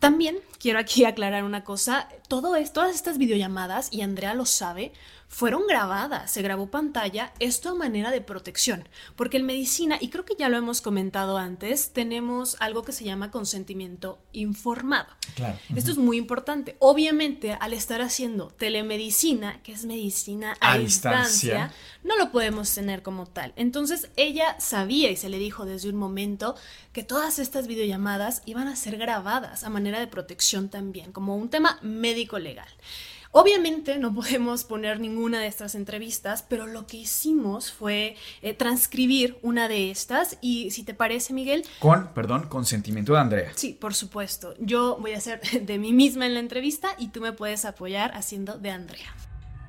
También quiero aquí [LAUGHS] aclarar una cosa, todo todas estas videollamadas, y Andrea lo sabe, fueron grabadas, se grabó pantalla, esto a manera de protección, porque en medicina, y creo que ya lo hemos comentado antes, tenemos algo que se llama consentimiento informado. Claro. Esto es muy importante. Obviamente, al estar haciendo telemedicina, que es medicina a, distancia, no lo podemos tener como tal. Entonces, ella sabía y se le dijo desde un momento que todas estas videollamadas iban a ser grabadas a manera de protección también, como un tema médico legal. Obviamente no podemos poner ninguna de estas entrevistas, pero lo que hicimos fue eh, transcribir una de estas y si te parece, Miguel... Con, perdón, consentimiento de Andrea. Sí, por supuesto. Yo voy a hacer [LAUGHS] de mí misma en la entrevista y tú me puedes apoyar haciendo de Andrea.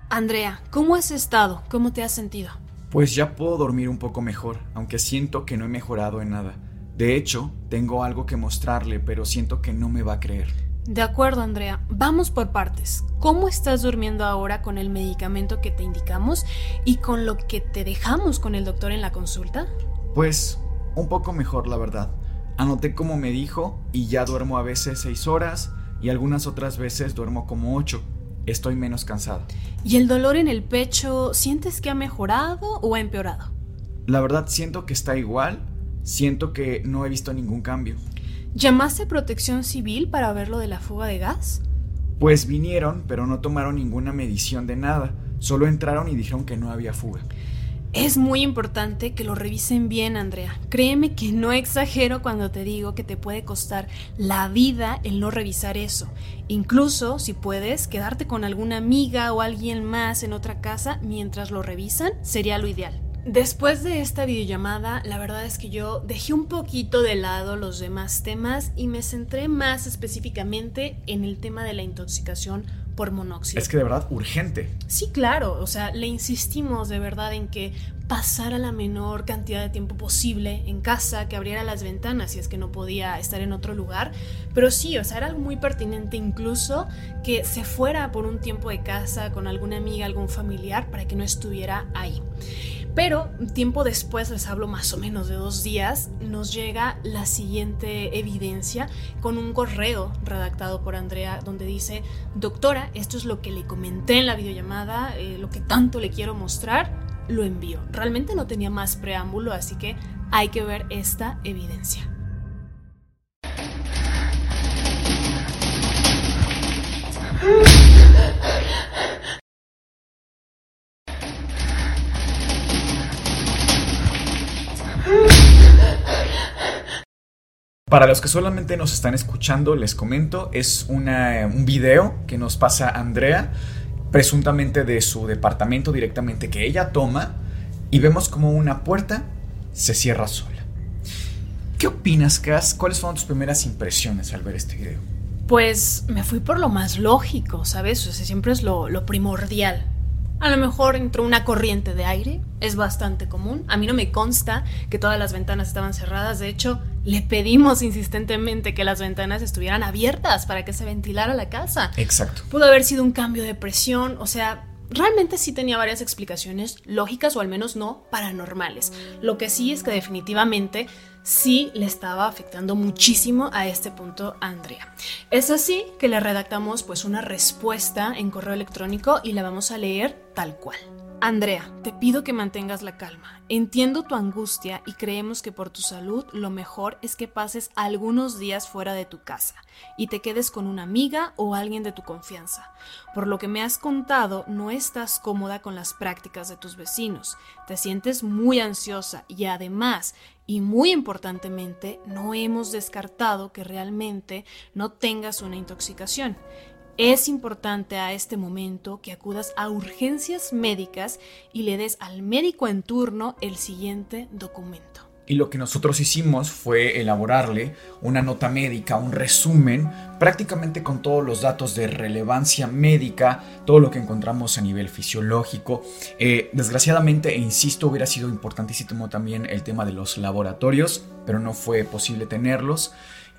Andrea, ¿cómo has estado? ¿Cómo te has sentido? Pues ya puedo dormir un poco mejor, aunque siento que no he mejorado en nada. De hecho, tengo algo que mostrarle, pero siento que no me va a creer. De acuerdo, Andrea. Vamos por partes. ¿Cómo estás durmiendo ahora con el medicamento que te indicamos y con lo que te dejamos con el doctor en la consulta? Pues un poco mejor, la verdad. Anoté como me dijo y ya duermo a veces seis horas y algunas otras veces duermo como ocho. Estoy menos cansada. ¿Y el dolor en el pecho sientes que ha mejorado o ha empeorado? La verdad siento que está igual. Siento que no he visto ningún cambio. ¿Llamaste a protección civil para ver lo de la fuga de gas? Pues vinieron, pero no tomaron ninguna medición de nada. Solo entraron y dijeron que no había fuga. Es muy importante que lo revisen bien, Andrea. Créeme que no exagero cuando te digo que te puede costar la vida el no revisar eso. Incluso, si puedes, quedarte con alguna amiga o alguien más en otra casa mientras lo revisan, sería lo ideal. Después de esta videollamada, la verdad es que yo dejé un poquito de lado los demás temas y me centré más específicamente en el tema de la intoxicación por monóxido. Es que de verdad urgente. Sí, claro, o sea, le insistimos de verdad en que pasara la menor cantidad de tiempo posible en casa, que abriera las ventanas si es que no podía estar en otro lugar, pero sí, o sea, era muy pertinente incluso que se fuera por un tiempo de casa con alguna amiga, algún familiar, para que no estuviera ahí. Pero tiempo después, les hablo más o menos de dos días, nos llega la siguiente evidencia con un correo redactado por Andrea donde dice, doctora, esto es lo que le comenté en la videollamada, eh, lo que tanto le quiero mostrar, lo envío. Realmente no tenía más preámbulo, así que hay que ver esta evidencia. Para los que solamente nos están escuchando, les comento, es un video que nos pasa Andrea, presuntamente de su departamento directamente que ella toma, y vemos como una puerta se cierra sola. ¿Qué opinas, Cass? ¿Cuáles fueron tus primeras impresiones al ver este video? Pues me fui por lo más lógico, ¿sabes? O sea, siempre es lo, lo primordial. A lo mejor entró una corriente de aire, es bastante común. A mí no me consta que todas las ventanas estaban cerradas, de hecho, le pedimos insistentemente que las ventanas estuvieran abiertas para que se ventilara la casa. Exacto. Pudo haber sido un cambio de presión, o sea, realmente sí tenía varias explicaciones lógicas o al menos no paranormales. Lo que sí es que definitivamente sí le estaba afectando muchísimo a este punto a Andrea. Es así que le redactamos pues una respuesta en correo electrónico y la vamos a leer tal cual. Andrea, te pido que mantengas la calma. Entiendo tu angustia y creemos que por tu salud lo mejor es que pases algunos días fuera de tu casa y te quedes con una amiga o alguien de tu confianza. Por lo que me has contado, no estás cómoda con las prácticas de tus vecinos, te sientes muy ansiosa y además, y muy importantemente, no hemos descartado que realmente no tengas una intoxicación. Es importante a este momento que acudas a urgencias médicas y le des al médico en turno el siguiente documento. Y lo que nosotros hicimos fue elaborarle una nota médica, un resumen, prácticamente con todos los datos de relevancia médica, todo lo que encontramos a nivel fisiológico. Eh, desgraciadamente, e insisto, hubiera sido importantísimo también el tema de los laboratorios, pero no fue posible tenerlos.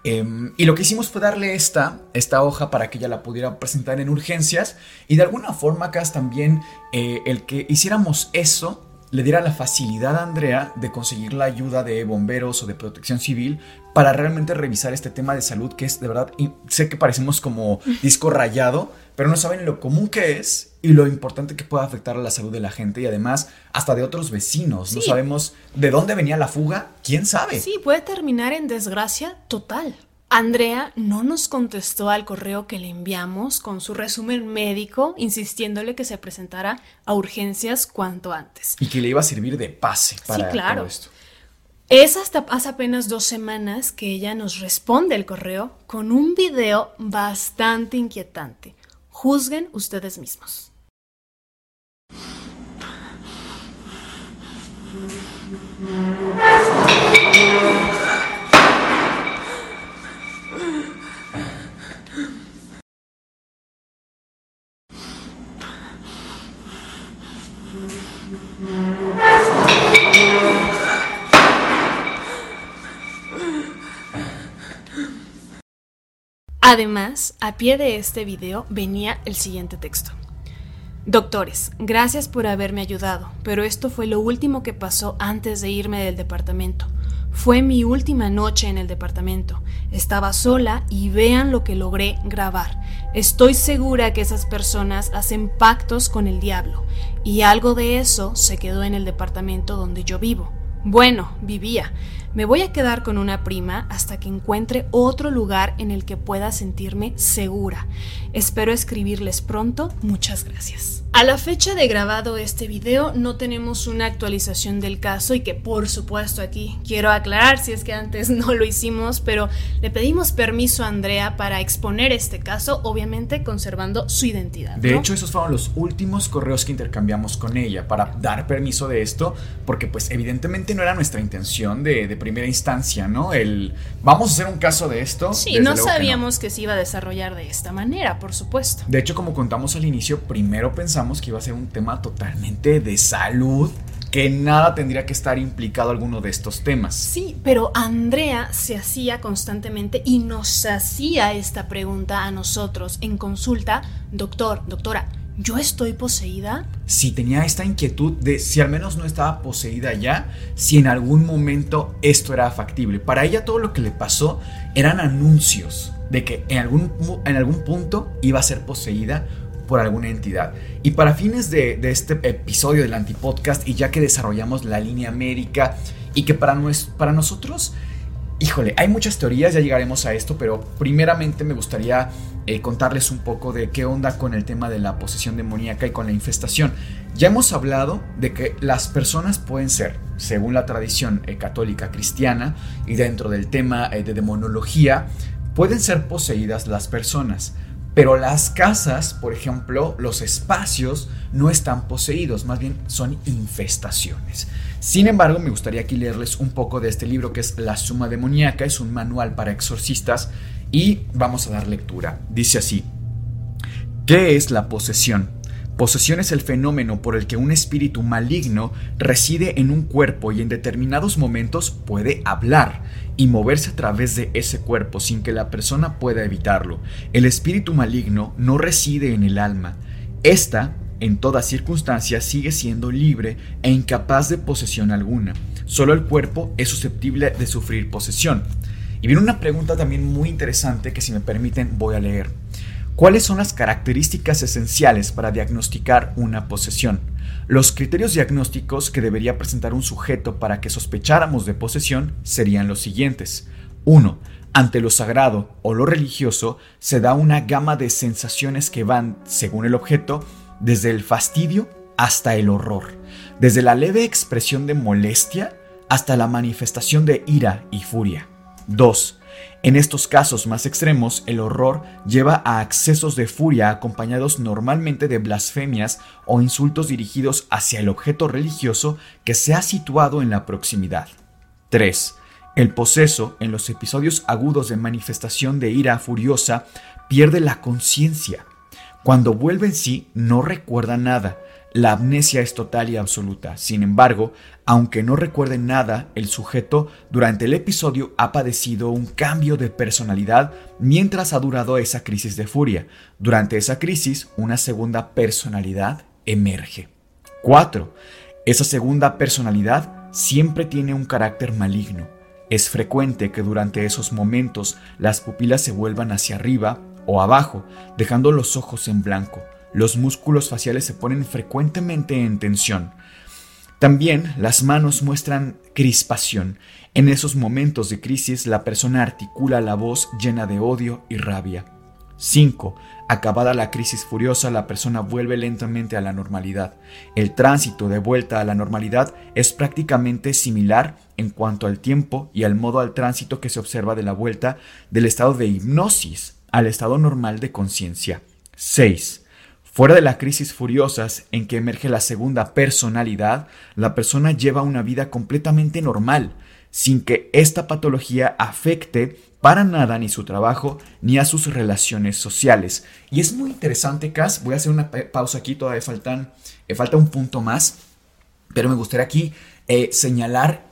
Em, y lo que hicimos fue darle esta, esta hoja para que ella la pudiera presentar en urgencias. Y de alguna forma, acá también eh, el que hiciéramos eso le diera la facilidad a Andrea de conseguir la ayuda de bomberos o de protección civil para realmente revisar este tema de salud que es de verdad, sé que parecemos como [LAUGHS] disco rayado, pero no saben lo común que es y lo importante que puede afectar a la salud de la gente y además hasta de otros vecinos. No sabemos de dónde venía la fuga, quién sabe. Sí, puede terminar en desgracia total. Andrea no nos contestó al correo que le enviamos con su resumen médico, insistiéndole que se presentara a urgencias cuanto antes. Y que le iba a servir de pase para claro. todo esto. Es hasta hace apenas dos semanas que ella nos responde el correo con un video bastante inquietante. Juzguen ustedes mismos. Además, a pie de este video venía el siguiente texto. Doctores, gracias por haberme ayudado, pero esto fue lo último que pasó antes de irme del departamento. Fue mi última noche en el departamento. Estaba sola y vean lo que logré grabar. Estoy segura que esas personas hacen pactos con el diablo y algo de eso se quedó en el departamento donde yo vivo. Bueno, vivía. Me voy a quedar con una prima hasta que encuentre otro lugar en el que pueda sentirme segura. Espero escribirles pronto. Muchas gracias. A la fecha de grabado este video no tenemos una actualización del caso y que por supuesto aquí quiero aclarar si es que antes [LAUGHS] no lo hicimos, pero le pedimos permiso a Andrea para exponer este caso, obviamente conservando su identidad. De hecho, esos fueron los últimos correos que intercambiamos con ella para dar permiso de esto, porque pues evidentemente no era nuestra intención de, de primera instancia, ¿no? El vamos a hacer un caso de esto. Sí, no sabíamos que, que se iba a desarrollar de esta manera, por supuesto. De hecho, como contamos al inicio, primero pensamos que iba a ser un tema totalmente de salud, que nada tendría que estar implicado alguno de estos temas. Sí, pero Andrea se hacía constantemente y nos hacía esta pregunta a nosotros en consulta, doctor, doctora, ¿yo estoy poseída? Si tenía esta inquietud de si al menos no estaba poseída ya, si en algún momento esto era factible. Para ella todo lo que le pasó eran anuncios de que en algún, en algún punto iba a ser poseída por alguna entidad. Y para fines de, este episodio del Antipodcast, y ya que desarrollamos la línea médica, y que para, para nosotros, híjole, hay muchas teorías, ya llegaremos a esto, pero primeramente me gustaría eh, contarles un poco de qué onda con el tema de la posesión demoníaca y con la infestación. Ya hemos hablado de que las personas pueden ser, según la tradición eh, católica cristiana, y dentro del tema eh, de demonología, pueden ser poseídas las personas. Pero las casas, por ejemplo, los espacios no están poseídos, más bien son infestaciones. Sin embargo, me gustaría aquí leerles un poco de este libro que es La Suma Demoníaca, es un manual para exorcistas y vamos a dar lectura. Dice así, ¿qué es la posesión? Posesión es el fenómeno por el que un espíritu maligno reside en un cuerpo y en determinados momentos puede hablar y moverse a través de ese cuerpo sin que la persona pueda evitarlo. El espíritu maligno no reside en el alma. Esta en toda circunstancia, sigue siendo libre e incapaz de posesión alguna. Solo el cuerpo es susceptible de sufrir posesión. Y viene una pregunta también muy interesante que si me permiten voy a leer. ¿Cuáles son las características esenciales para diagnosticar una posesión? Los criterios diagnósticos que debería presentar un sujeto para que sospecháramos de posesión serían los siguientes. 1. Ante lo sagrado o lo religioso se da una gama de sensaciones que van, según el objeto, desde el fastidio hasta el horror, desde la leve expresión de molestia hasta la manifestación de ira y furia. 2. En estos casos más extremos, el horror lleva a accesos de furia acompañados normalmente de blasfemias o insultos dirigidos hacia el objeto religioso que se ha situado en la proximidad. 3. El poseso, en los episodios agudos de manifestación de ira furiosa, pierde la conciencia. Cuando vuelve en sí, no recuerda nada, la amnesia es total y absoluta. Sin embargo, aunque no recuerde nada, el sujeto durante el episodio ha padecido un cambio de personalidad mientras ha durado esa crisis de furia. Durante esa crisis, una segunda personalidad emerge. 4. Esa segunda personalidad siempre tiene un carácter maligno. Es frecuente que durante esos momentos las pupilas se vuelvan hacia arriba o abajo, dejando los ojos en blanco los músculos faciales se ponen frecuentemente en tensión. También las manos muestran crispación. En esos momentos de crisis la persona articula la voz llena de odio y rabia. 5. Acabada la crisis furiosa, la persona vuelve lentamente a la normalidad. El tránsito de vuelta a la normalidad es prácticamente similar en cuanto al tiempo y al modo al tránsito que se observa de la vuelta del estado de hipnosis al estado normal de conciencia. 6. Fuera de las crisis furiosas en que emerge la segunda personalidad, la persona lleva una vida completamente normal, sin que esta patología afecte para nada ni su trabajo ni a sus relaciones sociales. Y es muy interesante, Cas, voy a hacer una pausa aquí, todavía faltan, eh, falta un punto más, pero me gustaría aquí eh, señalar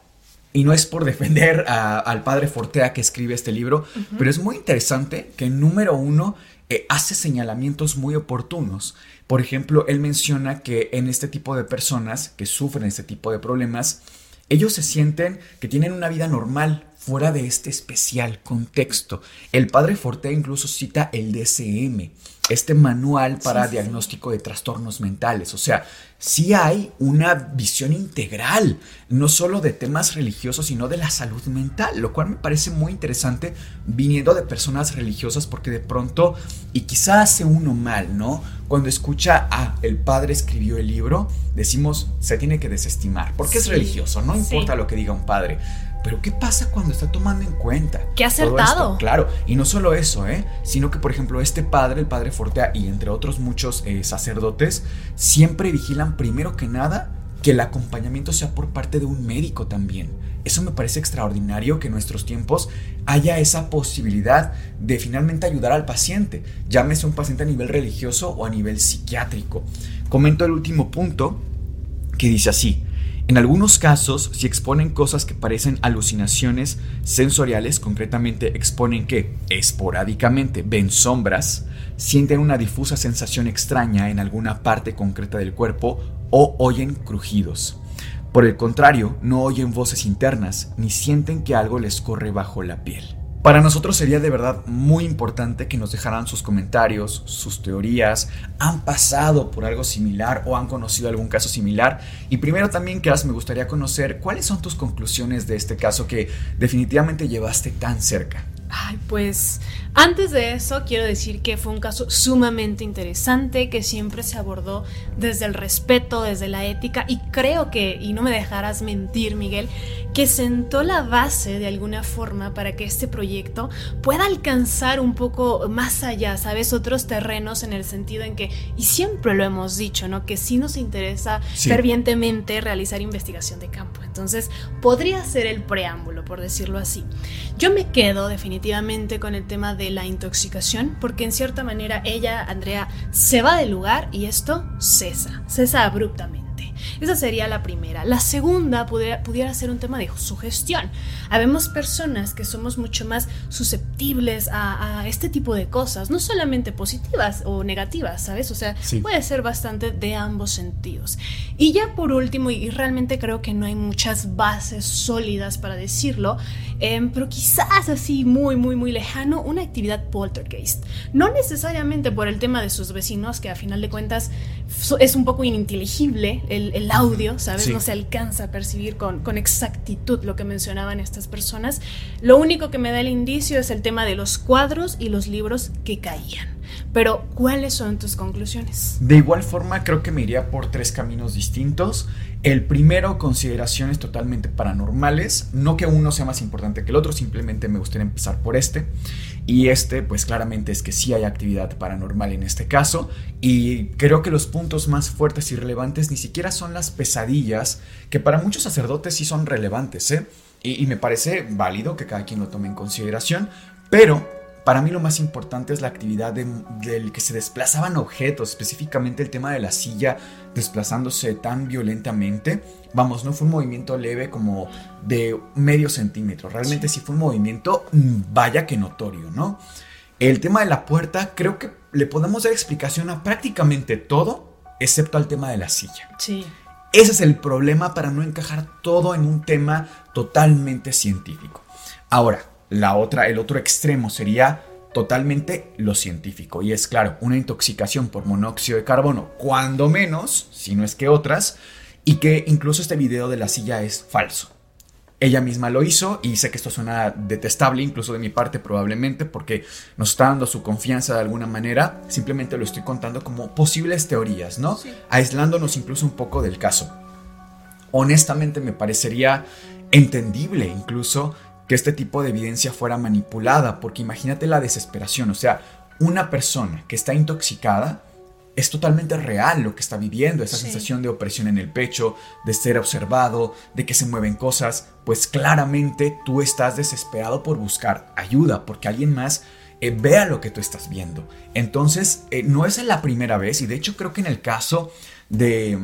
y no es por defender al padre Fortea que escribe este libro, pero es muy interesante que número uno eh, hace señalamientos muy oportunos. Por ejemplo, él menciona que en este tipo de personas que sufren este tipo de problemas, ellos se sienten que tienen una vida normal fuera de este especial contexto. El padre Forte incluso cita el DCM, este manual para diagnóstico de trastornos mentales. O sea, sí hay una visión integral, no solo de temas religiosos, sino de la salud mental, lo cual me parece muy interesante viniendo de personas religiosas porque de pronto, y quizá hace uno mal, ¿no? Cuando escucha, ah, el padre escribió el libro, decimos, se tiene que desestimar, porque es religioso, no importa lo que diga un padre. Pero ¿qué pasa cuando está tomando en cuenta? Qué acertado. Claro, y no solo eso, ¿eh? sino que por ejemplo este padre, el padre Fortea y entre otros muchos eh, sacerdotes, siempre vigilan primero que nada que el acompañamiento sea por parte de un médico también. Eso me parece extraordinario que en nuestros tiempos haya esa posibilidad de finalmente ayudar al paciente, llámese un paciente a nivel religioso o a nivel psiquiátrico. Comento el último punto que dice así, en algunos casos, si exponen cosas que parecen alucinaciones sensoriales, concretamente exponen que, esporádicamente, ven sombras, sienten una difusa sensación extraña en alguna parte concreta del cuerpo o oyen crujidos. Por el contrario, no oyen voces internas ni sienten que algo les corre bajo la piel. Para nosotros sería de verdad muy importante que nos dejaran sus comentarios, sus teorías, han pasado por algo similar o han conocido algún caso similar. Y primero también, Cas, me gustaría conocer cuáles son tus conclusiones de este caso que definitivamente llevaste tan cerca. Ay, pues antes de eso quiero decir que fue un caso sumamente interesante que siempre se abordó desde el respeto, desde la ética y creo que, y no me dejarás mentir Miguel, que sentó la base de alguna forma para que este proyecto pueda alcanzar un poco más allá, ¿sabes? Otros terrenos en el sentido en que, y siempre lo hemos dicho, ¿no? Que sí nos interesa fervientemente realizar investigación de campo. Entonces, podría ser el preámbulo, por decirlo así. Yo me quedo definitivamente con el tema de la intoxicación, porque en cierta manera ella, Andrea, se va del lugar y esto cesa, cesa abruptamente. mente. Esa sería la primera. La segunda pudiera, pudiera ser un tema de sugestión. Habemos personas que somos mucho más susceptibles a, este tipo de cosas, no solamente positivas o negativas, ¿sabes? O sea, puede ser bastante de ambos sentidos. Y ya por último, y realmente creo que no hay muchas bases sólidas para decirlo, em, pero quizás así muy, muy, muy lejano, una actividad poltergeist. No necesariamente por el tema de sus vecinos, que a final de cuentas es un poco ininteligible el, audio, ¿sabes? No se alcanza a percibir con, con exactitud lo que mencionaban estas personas. Lo único que me da el indicio es el tema de los cuadros y los libros que caían. Pero, ¿cuáles son tus conclusiones? De igual forma, creo que me iría por tres caminos distintos. El primero, consideraciones totalmente paranormales. No que uno sea más importante que el otro, simplemente me gustaría empezar por este. Y este, pues claramente es que sí hay actividad paranormal en este caso. Y creo que los puntos más fuertes y relevantes ni siquiera son las pesadillas, que para muchos sacerdotes sí son relevantes, ¿eh? Y, y me parece válido que cada quien lo tome en consideración. Pero para mí lo más importante es la actividad del que se desplazaban objetos, específicamente el tema de la silla desplazándose tan violentamente. Vamos, no fue un movimiento leve como de medio centímetro, realmente sí, fue un movimiento mm, vaya que notorio, ¿no? El tema de la puerta creo que le podemos dar explicación a prácticamente todo, excepto al tema de la silla. Sí. Ese es el problema para no encajar todo en un tema totalmente científico. Ahora, la otra, el otro extremo sería totalmente lo científico. Y es claro, una intoxicación por monóxido de carbono, cuando menos, si no es que otras, y que incluso este video de la silla es falso. Ella misma lo hizo y sé que esto suena detestable, incluso de mi parte probablemente, porque nos está dando su confianza de alguna manera. Simplemente lo estoy contando como posibles teorías, ¿no? Aislándonos incluso un poco del caso. Honestamente me parecería entendible incluso que este tipo de evidencia fuera manipulada, porque imagínate la desesperación, o sea, una persona que está intoxicada es totalmente real lo que está viviendo, esa sensación de opresión en el pecho, de ser observado, de que se mueven cosas, pues claramente tú estás desesperado por buscar ayuda, porque alguien más eh, vea lo que tú estás viendo. Entonces, eh, no es la primera vez, y de hecho creo que en el caso de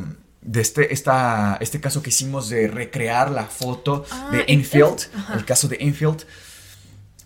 de este, esta, este caso que hicimos de recrear la foto ah, de Enfield, el caso de Enfield.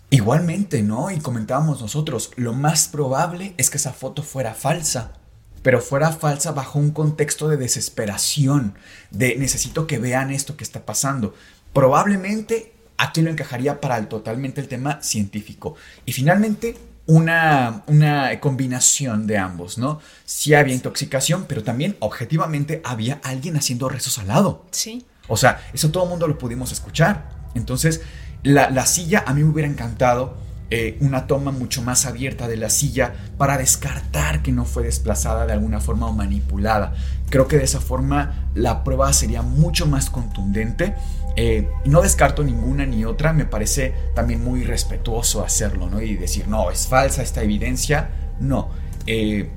Igualmente, ¿no? Y comentábamos nosotros, lo más probable es que esa foto fuera falsa, pero fuera falsa bajo un contexto de desesperación, de necesito que vean esto que está pasando. Probablemente aquí lo encajaría para el, totalmente el tema científico. Y finalmente, una, una combinación de ambos, ¿no? Sí había intoxicación, pero también objetivamente había alguien haciendo rezos al lado. Sí. O sea, eso todo el mundo lo pudimos escuchar. Entonces, la, la silla a mí me hubiera encantado eh, una toma mucho más abierta de la silla para descartar que no fue desplazada de alguna forma o manipulada. Creo que de esa forma la prueba sería mucho más contundente. Eh, no descarto ninguna ni otra, me parece también muy respetuoso hacerlo, ¿no? Y decir, no, es falsa esta evidencia, no. Eh,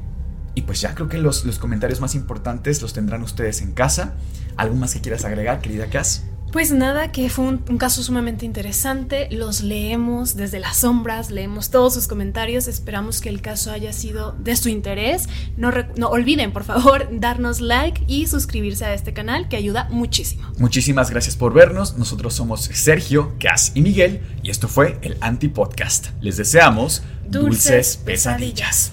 y pues ya creo que los, los comentarios más importantes los tendrán ustedes en casa. ¿Algo más que quieras agregar, querida Cass? Pues nada, que fue un, caso sumamente interesante. Los leemos desde las sombras, leemos todos sus comentarios. Esperamos que el caso haya sido de su interés. No, no olviden, por favor, darnos like y suscribirse a este canal, que ayuda muchísimo. Muchísimas gracias por vernos. Nosotros somos Sergio, Cas y Miguel, y esto fue el Anti Podcast. Les deseamos dulces, pesadillas.